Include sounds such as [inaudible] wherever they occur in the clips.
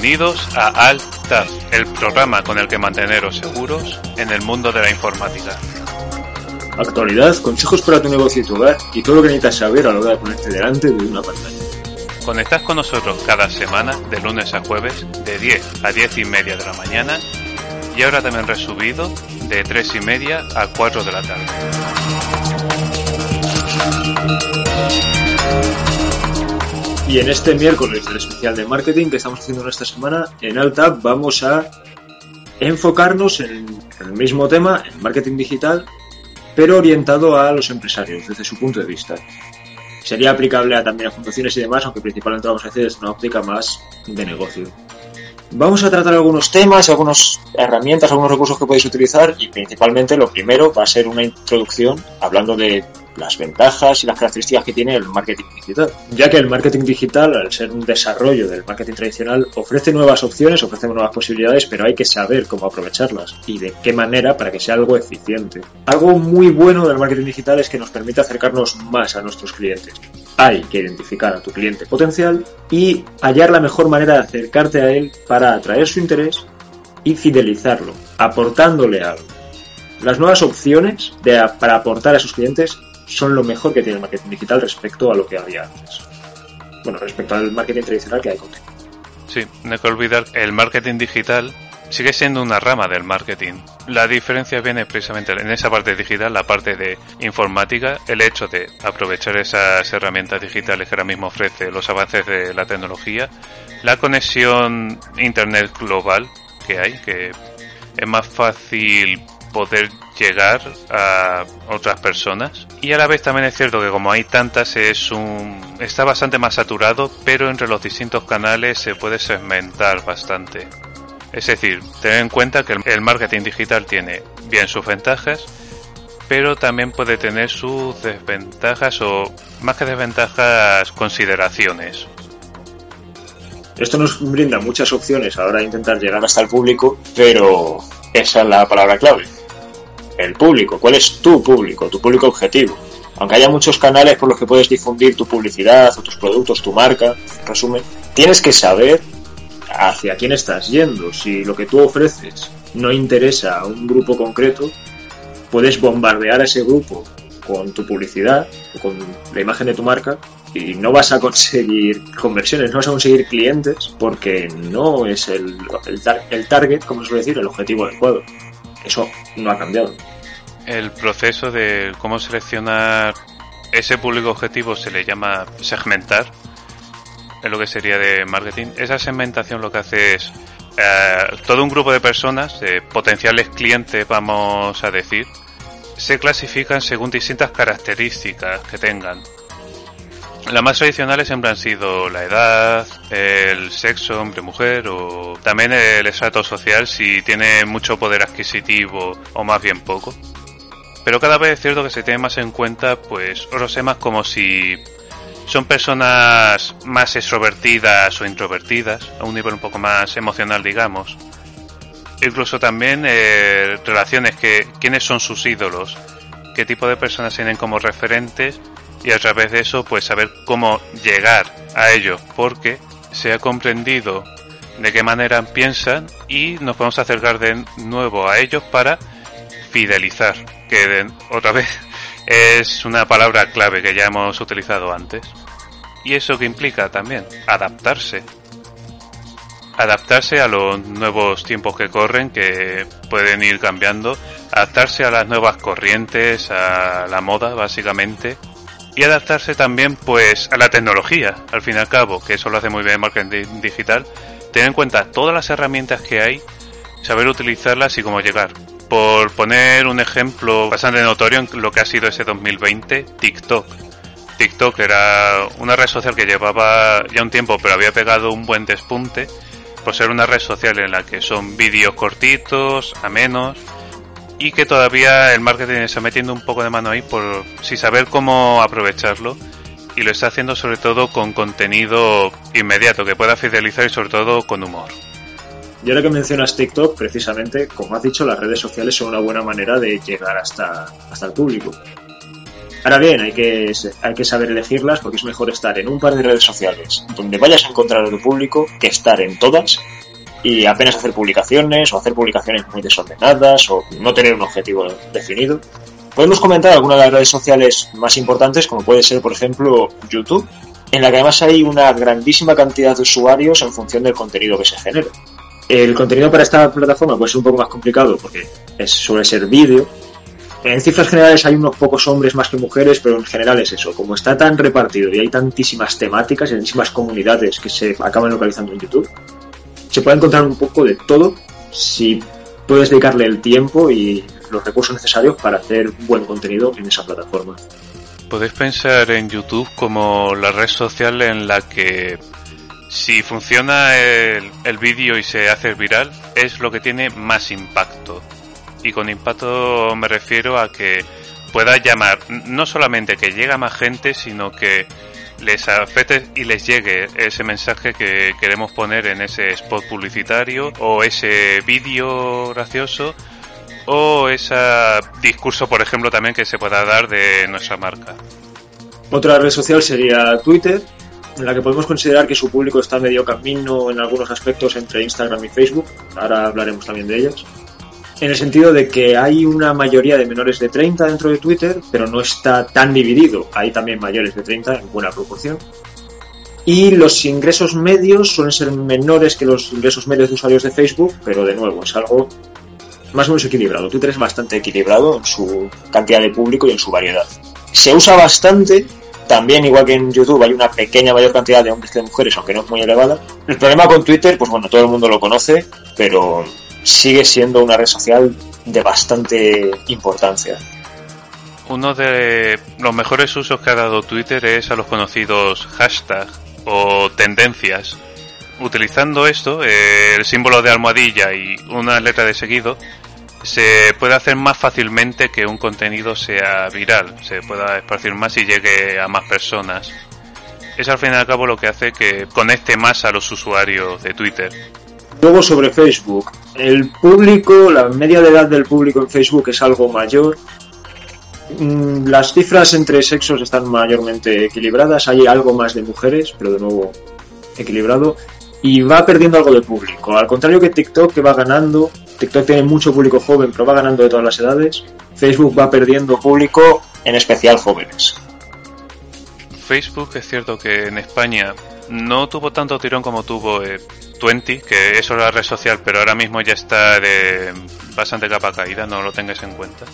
Bienvenidos a Alt-Tab, el programa con el que manteneros seguros en el mundo de la informática. Actualidad, consejos para tu negocio y tu hogar y todo lo que necesitas saber a la hora de ponerte delante de una pantalla. Conectad con nosotros cada semana, de lunes a jueves, de 10 a 10 y media de la mañana y ahora también resubido de 3 y media a 4 de la tarde. Y en este miércoles del especial de marketing que estamos haciendo esta semana, en Alta vamos a enfocarnos en el mismo tema, en marketing digital, pero orientado a los empresarios desde su punto de vista. Sería aplicable a, también a fundaciones y demás, aunque principalmente vamos a hacer desde una óptica más de negocio. Vamos a tratar algunos temas, algunas herramientas, algunos recursos que podéis utilizar y principalmente lo primero va a ser una introducción hablando de las ventajas y las características que tiene el marketing digital. Ya que el marketing digital, al ser un desarrollo del marketing tradicional, ofrece nuevas opciones, ofrece nuevas posibilidades, pero hay que saber cómo aprovecharlas y de qué manera para que sea algo eficiente. Algo muy bueno del marketing digital es que nos permite acercarnos más a nuestros clientes. Hay que identificar a tu cliente potencial y hallar la mejor manera de acercarte a él para atraer su interés y fidelizarlo, aportándole algo. Las nuevas opciones de, para aportar a sus clientes son lo mejor que tiene el marketing digital respecto a lo que había antes. Bueno, respecto al marketing tradicional que hay contigo. Sí, no hay que olvidar el marketing digital sigue siendo una rama del marketing. La diferencia viene precisamente en esa parte digital, la parte de informática, el hecho de aprovechar esas herramientas digitales que ahora mismo ofrece los avances de la tecnología, la conexión internet global que hay, que es más fácil poder llegar a otras personas y a la vez también es cierto que como hay tantas es un está bastante más saturado pero entre los distintos canales se puede segmentar bastante. Es decir tener en cuenta que el marketing digital tiene bien sus ventajas pero también puede tener sus desventajas o más que desventajas consideraciones. Esto nos brinda muchas opciones a la hora de intentar llegar hasta el público, pero esa es la palabra clave el público, cuál es tu público, tu público objetivo. Aunque haya muchos canales por los que puedes difundir tu publicidad o tus productos, tu marca, resumen, tienes que saber hacia quién estás yendo. Si lo que tú ofreces no interesa a un grupo concreto, puedes bombardear a ese grupo con tu publicidad con la imagen de tu marca y no vas a conseguir conversiones, no vas a conseguir clientes porque no es el, el, el target, como suele decir, el objetivo adecuado. Eso no ha cambiado. El proceso de cómo seleccionar ese público objetivo se le llama segmentar, es lo que sería de marketing. Esa segmentación lo que hace es eh, todo un grupo de personas, potenciales clientes, vamos a decir, se clasifican según distintas características que tengan. Las más tradicionales siempre han sido la edad, el sexo, hombre-mujer, o también el estrato social si tiene mucho poder adquisitivo o más bien poco. Pero cada vez es cierto que se tiene más en cuenta pues otros temas como si son personas más extrovertidas o introvertidas, a un nivel un poco más emocional digamos. Incluso también eh, relaciones que quiénes son sus ídolos, qué tipo de personas tienen como referentes y a través de eso pues saber cómo llegar a ellos porque se ha comprendido de qué manera piensan y nos podemos acercar de nuevo a ellos para fidelizar que otra vez [laughs] es una palabra clave que ya hemos utilizado antes. Y eso que implica también adaptarse. Adaptarse a los nuevos tiempos que corren que pueden ir cambiando. Adaptarse a las nuevas corrientes a la moda básicamente. Y adaptarse también pues a la tecnología, al fin y al cabo, que eso lo hace muy bien el marketing digital, tener en cuenta todas las herramientas que hay, saber utilizarlas y cómo llegar. Por poner un ejemplo bastante notorio en lo que ha sido ese 2020, TikTok. TikTok era una red social que llevaba ya un tiempo, pero había pegado un buen despunte por ser una red social en la que son vídeos cortitos, a menos, y que todavía el marketing está metiendo un poco de mano ahí por si saber cómo aprovecharlo y lo está haciendo sobre todo con contenido inmediato que pueda fidelizar y sobre todo con humor. Y ahora que mencionas TikTok, precisamente, como has dicho, las redes sociales son una buena manera de llegar hasta, hasta el público. Ahora bien, hay que, hay que saber elegirlas porque es mejor estar en un par de redes sociales donde vayas a encontrar a tu público que estar en todas y apenas hacer publicaciones o hacer publicaciones muy desordenadas o no tener un objetivo definido. Podemos comentar algunas de las redes sociales más importantes como puede ser por ejemplo YouTube, en la que además hay una grandísima cantidad de usuarios en función del contenido que se genera. El contenido para esta plataforma puede ser un poco más complicado porque es, suele ser vídeo, en cifras generales hay unos pocos hombres más que mujeres, pero en general es eso. Como está tan repartido y hay tantísimas temáticas y tantísimas comunidades que se acaban localizando en YouTube, se puede encontrar un poco de todo si puedes dedicarle el tiempo y los recursos necesarios para hacer buen contenido en esa plataforma. Podéis pensar en YouTube como la red social en la que si funciona el, el vídeo y se hace viral, es lo que tiene más impacto y con impacto me refiero a que pueda llamar no solamente que llegue a más gente, sino que les afecte y les llegue ese mensaje que queremos poner en ese spot publicitario o ese vídeo gracioso o ese discurso, por ejemplo, también que se pueda dar de nuestra marca. Otra red social sería Twitter, en la que podemos considerar que su público está medio camino en algunos aspectos entre Instagram y Facebook. Ahora hablaremos también de ellas en el sentido de que hay una mayoría de menores de 30 dentro de Twitter, pero no está tan dividido. Hay también mayores de 30 en buena proporción. Y los ingresos medios suelen ser menores que los ingresos medios de usuarios de Facebook, pero de nuevo es algo más o menos equilibrado. Twitter es bastante equilibrado en su cantidad de público y en su variedad. Se usa bastante, también igual que en YouTube hay una pequeña mayor cantidad de hombres que de mujeres, aunque no es muy elevada. El problema con Twitter, pues bueno, todo el mundo lo conoce, pero sigue siendo una red social de bastante importancia. Uno de los mejores usos que ha dado Twitter es a los conocidos hashtags o tendencias. Utilizando esto, el símbolo de almohadilla y una letra de seguido, se puede hacer más fácilmente que un contenido sea viral, se pueda esparcir más y llegue a más personas. Es al fin y al cabo lo que hace que conecte más a los usuarios de Twitter. Luego sobre Facebook. El público, la media de edad del público en Facebook es algo mayor. Mm, las cifras entre sexos están mayormente equilibradas. Hay algo más de mujeres, pero de nuevo equilibrado. Y va perdiendo algo de público. Al contrario que TikTok, que va ganando. TikTok tiene mucho público joven, pero va ganando de todas las edades. Facebook va perdiendo público, en especial jóvenes. Facebook es cierto que en España no tuvo tanto tirón como tuvo eh, Twenty, que es la red social, pero ahora mismo ya está de bastante capa caída, no lo tengas en cuenta.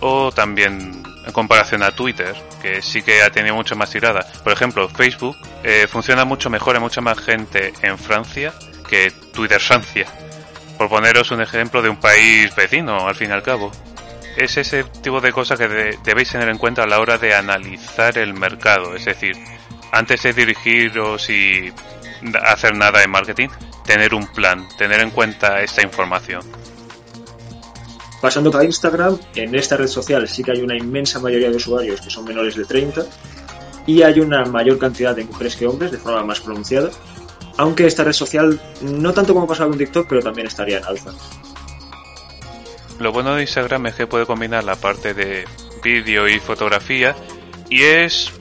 O también en comparación a Twitter, que sí que ha tenido mucho más tirada. Por ejemplo, Facebook eh, funciona mucho mejor en mucha más gente en Francia que Twitter Francia. Por poneros un ejemplo de un país vecino, al fin y al cabo. Es ese tipo de cosas que debéis tener en cuenta a la hora de analizar el mercado. Es decir, antes de dirigiros y hacer nada en marketing, tener un plan, tener en cuenta esta información. Pasando a Instagram, en esta red social sí que hay una inmensa mayoría de usuarios que son menores de 30 y hay una mayor cantidad de mujeres que hombres de forma más pronunciada, aunque esta red social no tanto como pasaba con TikTok, pero también estaría en alza. Lo bueno de Instagram es que puede combinar la parte de vídeo y fotografía y es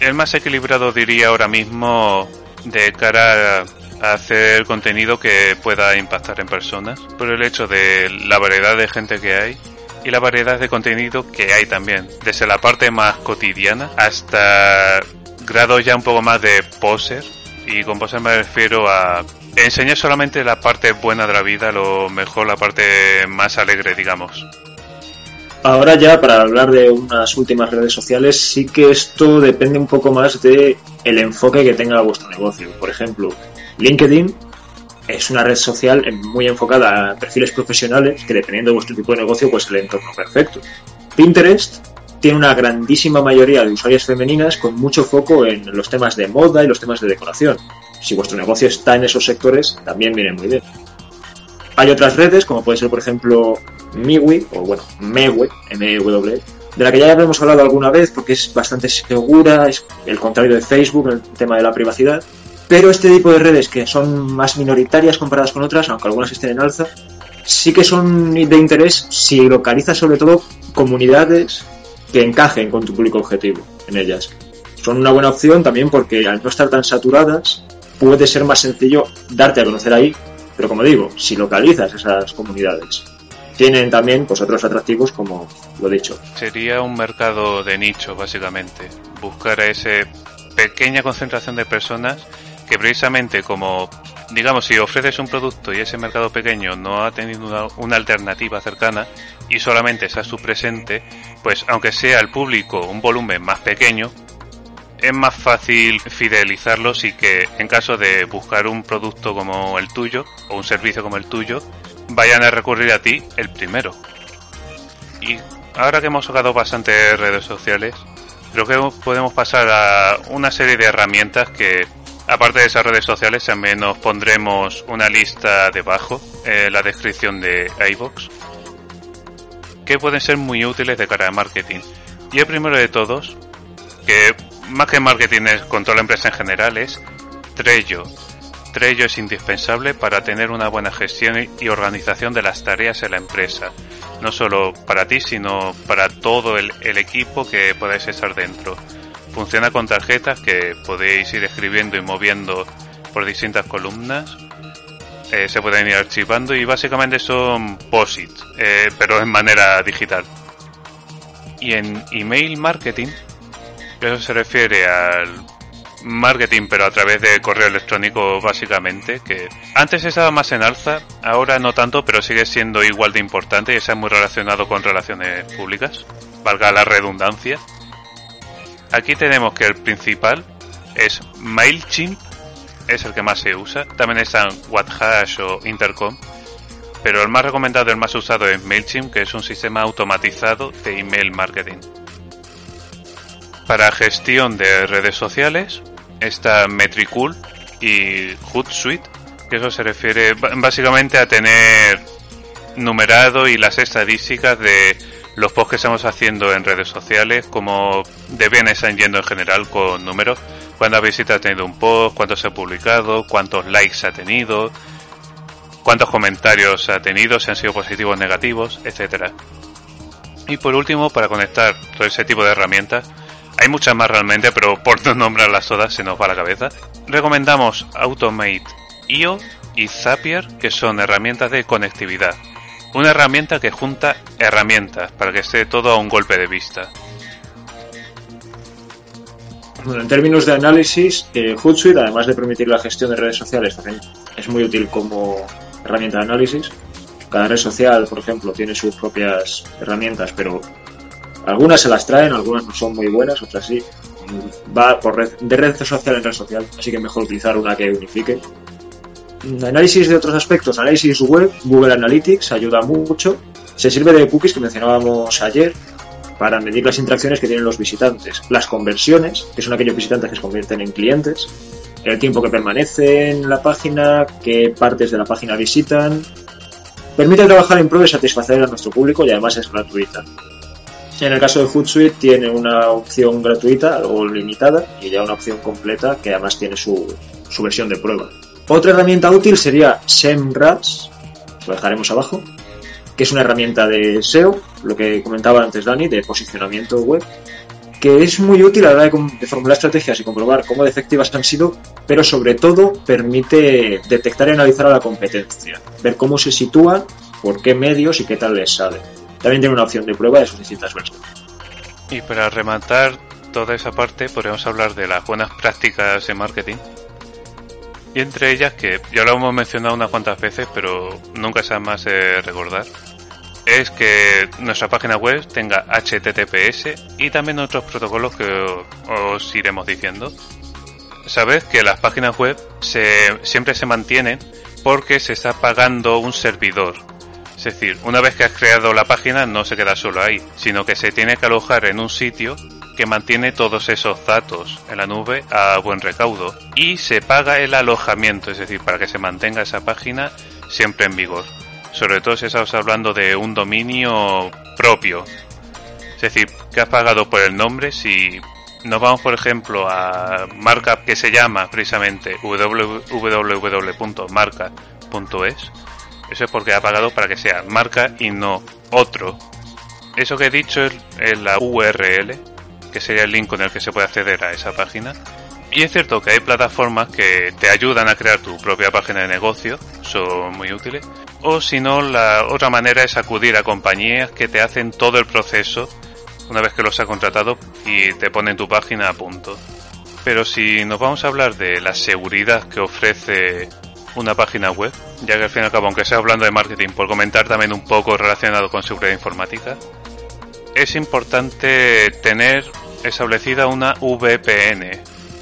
el más equilibrado diría ahora mismo de cara hacer contenido que pueda impactar en personas por el hecho de la variedad de gente que hay y la variedad de contenido que hay también, desde la parte más cotidiana hasta grados ya un poco más de poser y con poser me refiero a enseñar solamente la parte buena de la vida, lo mejor la parte más alegre, digamos. Ahora ya para hablar de unas últimas redes sociales, sí que esto depende un poco más de el enfoque que tenga vuestro negocio. Por ejemplo, LinkedIn es una red social muy enfocada a perfiles profesionales que dependiendo de vuestro tipo de negocio, pues el entorno perfecto. Pinterest tiene una grandísima mayoría de usuarias femeninas con mucho foco en los temas de moda y los temas de decoración. Si vuestro negocio está en esos sectores, también viene muy bien. Hay otras redes, como puede ser, por ejemplo, Miwi, o bueno, Mewe, M-E-W, de la que ya hemos hablado alguna vez porque es bastante segura, es el contrario de Facebook en el tema de la privacidad. Pero este tipo de redes que son más minoritarias comparadas con otras, aunque algunas estén en alza, sí que son de interés si localizas sobre todo comunidades que encajen con tu público objetivo en ellas. Son una buena opción también porque al no estar tan saturadas puede ser más sencillo darte a conocer ahí, pero como digo, si localizas esas comunidades tienen también pues otros atractivos como lo dicho. Sería un mercado de nicho básicamente, buscar a esa pequeña concentración de personas que precisamente como digamos si ofreces un producto y ese mercado pequeño no ha tenido una, alternativa cercana y solamente está su presente, pues aunque sea el público un volumen más pequeño, es más fácil fidelizarlos y que en caso de buscar un producto como el tuyo o un servicio como el tuyo, vayan a recurrir a ti el primero. Y ahora que hemos tocado bastantes redes sociales, creo que podemos pasar a una serie de herramientas que, aparte de esas redes sociales, también nos pondremos una lista debajo, en la descripción de iVoox, que pueden ser muy útiles de cara a marketing. Y el primero de todos, que más que marketing es control la empresa en general, es Trello. Trello es indispensable para tener una buena gestión y organización de las tareas en la empresa, no solo para ti, sino para todo el, equipo que podáis estar dentro. Funciona con tarjetas que podéis ir escribiendo y moviendo por distintas columnas. Eh, se pueden ir archivando y básicamente son POSIT, eh, pero en manera digital. Y en email marketing, eso se refiere al marketing, pero a través de correo electrónico básicamente, que antes estaba más en alza, ahora no tanto, pero sigue siendo igual de importante y está muy relacionado con relaciones públicas, valga la redundancia. Aquí tenemos que el principal es MailChimp, es el que más se usa, también están WhatHash o Intercom, pero el más recomendado y el más usado es MailChimp, que es un sistema automatizado de email marketing. Para gestión de redes sociales, está Metricool y Hootsuite, que eso se refiere básicamente a tener numerado y las estadísticas de los posts que estamos haciendo en redes sociales, como de bien están yendo en general con números, cuántas visitas ha tenido un post, cuántos se ha publicado, cuántos likes ha tenido, cuántos comentarios ha tenido, si han sido positivos o negativos, etcétera. Y por último, para conectar todo ese tipo de herramientas, hay muchas más realmente, pero por no nombrarlas todas se nos va la cabeza. Recomendamos Automate IO y Zapier, que son herramientas de conectividad. Una herramienta que junta herramientas para que esté todo a un golpe de vista. Bueno, en términos de análisis, eh, Hootsuite, además de permitir la gestión de redes sociales, también es muy útil como herramienta de análisis. Cada red social, por ejemplo, tiene sus propias herramientas, pero algunas se las traen, algunas no son muy buenas, otras sí. Va por red, de red social en red social, así que mejor utilizar una que unifique. Análisis de otros aspectos, análisis web, Google Analytics ayuda mucho. Se sirve de cookies que mencionábamos ayer para medir las interacciones que tienen los visitantes, las conversiones, que son aquellos visitantes que se convierten en clientes, el tiempo que permanecen en la página, qué partes de la página visitan. Permite trabajar en pro de satisfacer a nuestro público y además es gratuita. En el caso de Hootsuite tiene una opción gratuita o limitada y ya una opción completa que además tiene su, versión de prueba. Otra herramienta útil sería SEMrush, lo dejaremos abajo, que es una herramienta de SEO, lo que comentaba antes Dani, de posicionamiento web, que es muy útil a la hora de, formular estrategias y comprobar cómo efectivas han sido, pero sobre todo permite detectar y analizar a la competencia, ver cómo se sitúan, por qué medios y qué tal les sale. También tiene una opción de prueba de sus distintas versiones. Y para rematar toda esa parte, podemos hablar de las buenas prácticas de marketing. Y entre ellas, que ya lo hemos mencionado unas cuantas veces, pero nunca se más de recordar, es que nuestra página web tenga HTTPS y también otros protocolos que os iremos diciendo. Sabed que las páginas web siempre se mantienen porque se está pagando un servidor. Es decir, una vez que has creado la página no se queda solo ahí, sino que se tiene que alojar en un sitio que mantiene todos esos datos en la nube a buen recaudo y se paga el alojamiento, es decir, para que se mantenga esa página siempre en vigor. Sobre todo si estamos hablando de un dominio propio. Es decir, que has pagado por el nombre, si nos vamos por ejemplo a marca que se llama precisamente www.marca.es, eso es porque ha pagado para que sea marca y no otro. Eso que he dicho es, la URL, que sería el link con el que se puede acceder a esa página. Y es cierto que hay plataformas que te ayudan a crear tu propia página de negocio, son muy útiles. O si no, la otra manera es acudir a compañías que te hacen todo el proceso una vez que los has contratado y te ponen tu página a punto. Pero si nos vamos a hablar de la seguridad que ofrece una página web, ya que al fin y al cabo, aunque sea hablando de marketing, por comentar también un poco relacionado con seguridad informática, es importante tener establecida una VPN.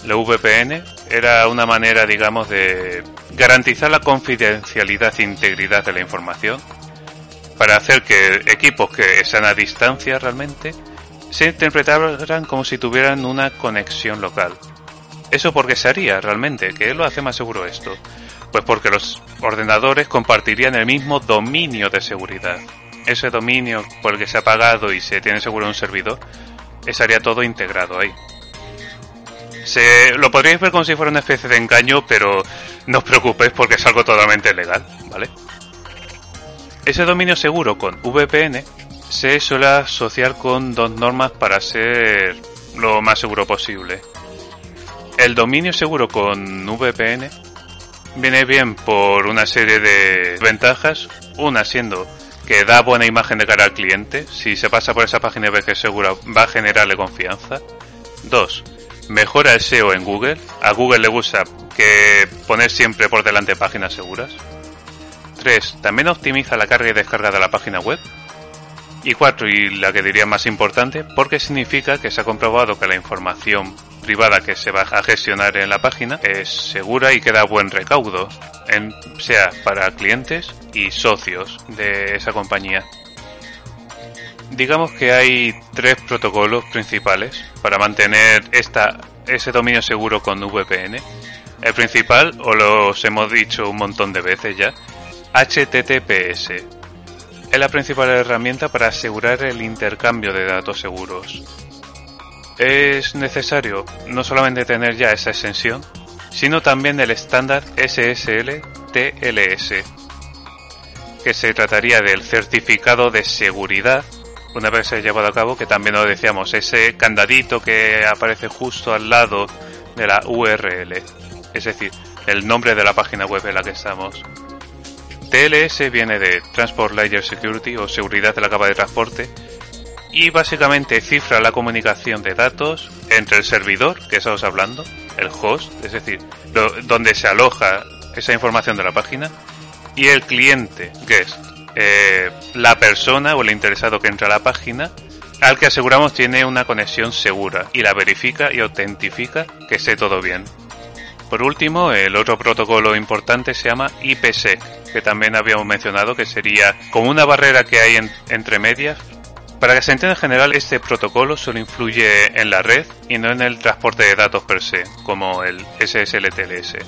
La VPN era una manera, digamos, de garantizar la confidencialidad e integridad de la información para hacer que equipos que están a distancia realmente se interpretaran como si tuvieran una conexión local. ¿Eso porque se haría realmente? ¿Qué lo hace más seguro esto? Pues porque los ordenadores compartirían el mismo dominio de seguridad. Ese dominio por el que se ha pagado y se tiene seguro un servidor, estaría todo integrado ahí. Se, lo podríais ver como si fuera una especie de engaño, pero no os preocupéis porque es algo totalmente legal, ¿vale? Ese dominio seguro con VPN se suele asociar con dos normas para ser lo más seguro posible. El dominio seguro con VPN viene bien por una serie de ventajas, una siendo que da buena imagen de cara al cliente, si se pasa por esa página ve que es segura va a generarle confianza. Dos, mejora el SEO en Google, a Google le gusta que poner siempre por delante páginas seguras. 3. También optimiza la carga y descarga de la página web. Y 4. Y la que diría más importante, porque significa que se ha comprobado que la información privada que se va a gestionar en la página es segura y que da buen recaudo, sea para clientes y socios de esa compañía. Digamos que hay tres protocolos principales para mantener esta, ese dominio seguro con VPN. El principal, o los hemos dicho un montón de veces ya, HTTPS. Es la principal herramienta para asegurar el intercambio de datos seguros es necesario no solamente tener ya esa extensión, sino también el estándar SSL TLS, que se trataría del certificado de seguridad una vez se ha llevado a cabo, que también lo decíamos, ese candadito que aparece justo al lado de la URL, es decir, el nombre de la página web en la que estamos. TLS viene de Transport Layer Security o seguridad de la capa de transporte y básicamente cifra la comunicación de datos entre el servidor, que estamos hablando, el host, es decir, donde se aloja esa información de la página, y el cliente, guest, eh, la persona o el interesado que entra a la página, al que aseguramos tiene una conexión segura y la verifica y autentifica que esté todo bien. Por último, el otro protocolo importante se llama IPsec, que también habíamos mencionado que sería como una barrera que hay entre medias para que se entienda en general, este protocolo solo influye en la red y no en el transporte de datos per se, como el SSL-TLS.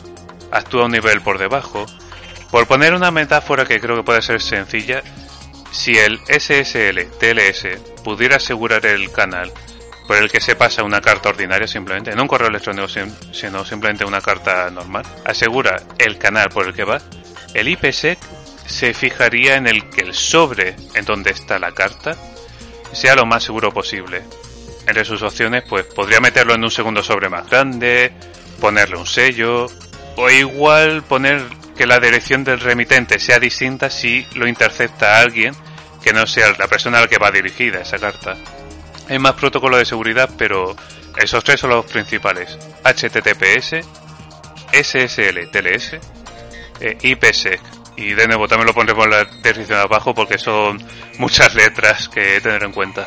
Actúa a un nivel por debajo. Por poner una metáfora que creo que puede ser sencilla, si el SSL-TLS pudiera asegurar el canal por el que se pasa una carta ordinaria simplemente, no un correo electrónico, sino simplemente una carta normal, asegura el canal por el que va, el IPsec se fijaría en el que el sobre en donde está la carta sea lo más seguro posible. Entre sus opciones, pues podría meterlo en un segundo sobre más grande, ponerle un sello, o igual poner que la dirección del remitente sea distinta si lo intercepta alguien que no sea la persona a la que va dirigida esa carta. Hay más protocolos de seguridad, pero esos tres son los principales. HTTPS, SSL, TLS, e IPsec. Y de nuevo también lo pondremos en la descripción abajo porque son muchas letras que tener en cuenta.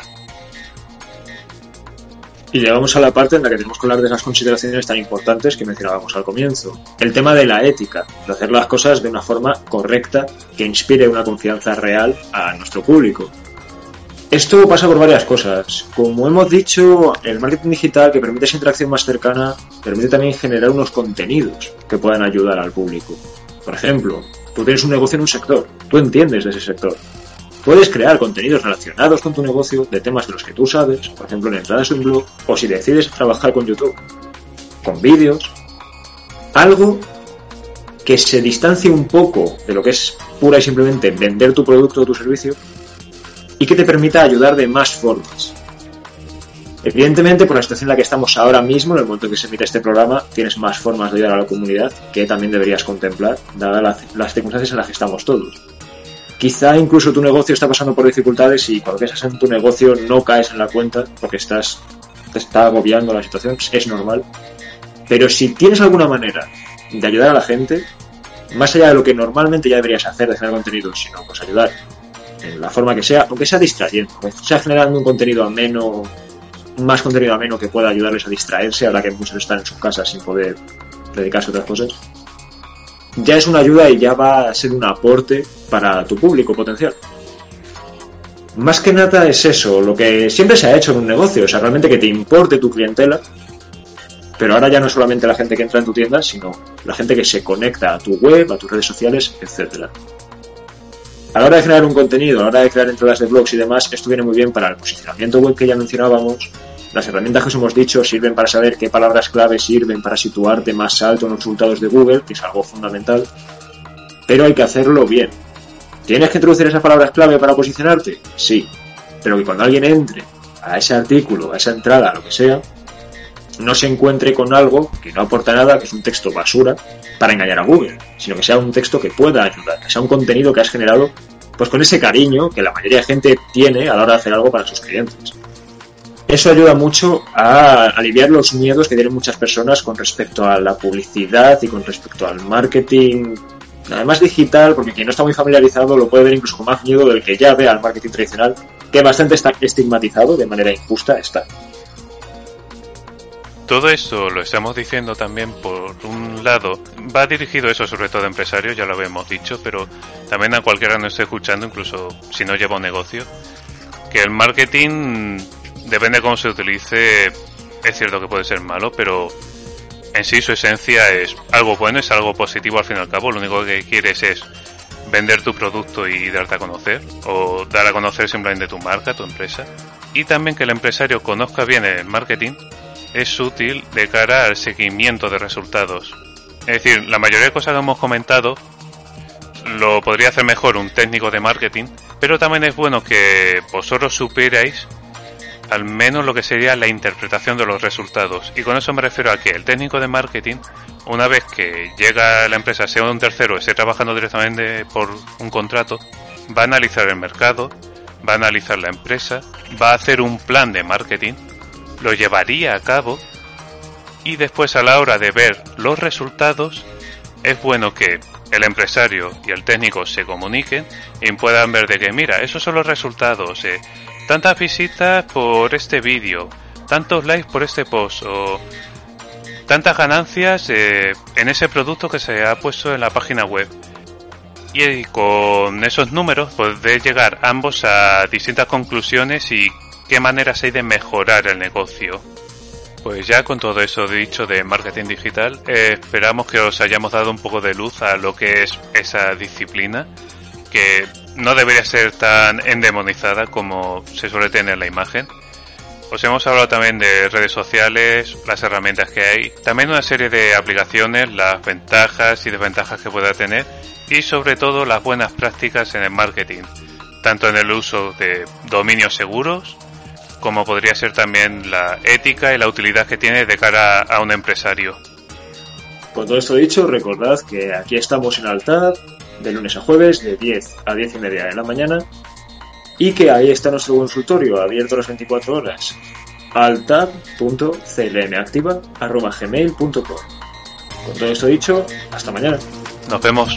Y llegamos a la parte en la que tenemos que hablar de esas consideraciones tan importantes que mencionábamos al comienzo. El tema de la ética, de hacer las cosas de una forma correcta que inspire una confianza real a nuestro público. Esto pasa por varias cosas. Como hemos dicho, el marketing digital que permite esa interacción más cercana permite también generar unos contenidos que puedan ayudar al público. Por ejemplo, tú tienes un negocio en un sector, tú entiendes de ese sector. Puedes crear contenidos relacionados con tu negocio de temas de los que tú sabes, por ejemplo en entradas en un blog, o si decides trabajar con YouTube, con vídeos, algo que se distancie un poco de lo que es pura y simplemente vender tu producto o tu servicio y que te permita ayudar de más formas. Evidentemente, por la situación en la que estamos ahora mismo, en el momento en que se emite este programa, tienes más formas de ayudar a la comunidad que también deberías contemplar, dadas las circunstancias en las que estamos todos. Quizá incluso tu negocio está pasando por dificultades y cuando piensas en tu negocio no caes en la cuenta porque estás, te está agobiando la situación, es normal. Pero si tienes alguna manera de ayudar a la gente, más allá de lo que normalmente ya deberías hacer de generar contenido, sino pues ayudar en la forma que sea, aunque sea distrayendo, aunque sea generando un contenido ameno, más contenido ameno que pueda ayudarles a distraerse, ahora que muchos están en sus casas sin poder dedicarse a otras cosas, ya es una ayuda y ya va a ser un aporte para tu público potencial. Más que nada es eso, lo que siempre se ha hecho en un negocio, o sea, realmente que te importe tu clientela, pero ahora ya no solamente la gente que entra en tu tienda, sino la gente que se conecta a tu web, a tus redes sociales, etcétera. A la hora de generar un contenido, a la hora de crear entradas de blogs y demás, esto viene muy bien para el posicionamiento web que ya mencionábamos. Las herramientas que os hemos dicho sirven para saber qué palabras clave sirven para situarte más alto en los resultados de Google, que es algo fundamental. Pero hay que hacerlo bien. ¿Tienes que introducir esas palabras clave para posicionarte? Sí. Pero que cuando alguien entre a ese artículo, a esa entrada, a lo que sea, no se encuentre con algo que no aporta nada, que es un texto basura, para engañar a Google, sino que sea un texto que pueda ayudar, que sea un contenido que has generado pues con ese cariño que la mayoría de gente tiene a la hora de hacer algo para sus clientes. Eso ayuda mucho a aliviar los miedos que tienen muchas personas con respecto a la publicidad y con respecto al marketing, además digital, porque quien no está muy familiarizado lo puede ver incluso con más miedo del que ya ve al marketing tradicional, que bastante está estigmatizado de manera injusta está. Todo esto lo estamos diciendo también por un lado, va dirigido eso sobre todo a empresarios, ya lo habíamos dicho, pero también a cualquiera que nos esté escuchando, incluso si no lleva un negocio, que el marketing depende de cómo se utilice, es cierto que puede ser malo, pero en sí su esencia es algo bueno, es algo positivo al fin y al cabo, lo único que quieres es vender tu producto y darte a conocer, o dar a conocer simplemente tu marca, tu empresa, y también que el empresario conozca bien el marketing es útil de cara al seguimiento de resultados. Es decir, la mayoría de cosas que hemos comentado lo podría hacer mejor un técnico de marketing, pero también es bueno que vosotros supierais al menos lo que sería la interpretación de los resultados. Y con eso me refiero a que el técnico de marketing, una vez que llega a la empresa, sea un tercero, esté trabajando directamente por un contrato, va a analizar el mercado, va a analizar la empresa, va a hacer un plan de marketing lo llevaría a cabo y después a la hora de ver los resultados es bueno que el empresario y el técnico se comuniquen y puedan ver de que mira, esos son los resultados, eh, tantas visitas por este vídeo, tantos likes por este post o tantas ganancias eh, en ese producto que se ha puesto en la página web. Y con esos números podéis llegar ambos a distintas conclusiones y qué maneras hay de mejorar el negocio. Pues ya con todo eso dicho de marketing digital, eh, esperamos que os hayamos dado un poco de luz a lo que es esa disciplina, que no debería ser tan endemonizada como se suele tener en la imagen. Os hemos hablado también de redes sociales, las herramientas que hay, también una serie de aplicaciones, las ventajas y desventajas que pueda tener y sobre todo las buenas prácticas en el marketing, tanto en el uso de dominios seguros como podría ser también la ética y la utilidad que tiene de cara a un empresario. Con todo esto dicho, recordad que aquí estamos en Altab de lunes a jueves de 10 a 10 y media de la mañana y que ahí está nuestro consultorio abierto las 24 horas altab.clmactiva.gmail.com Con todo esto dicho, hasta mañana. Nos vemos.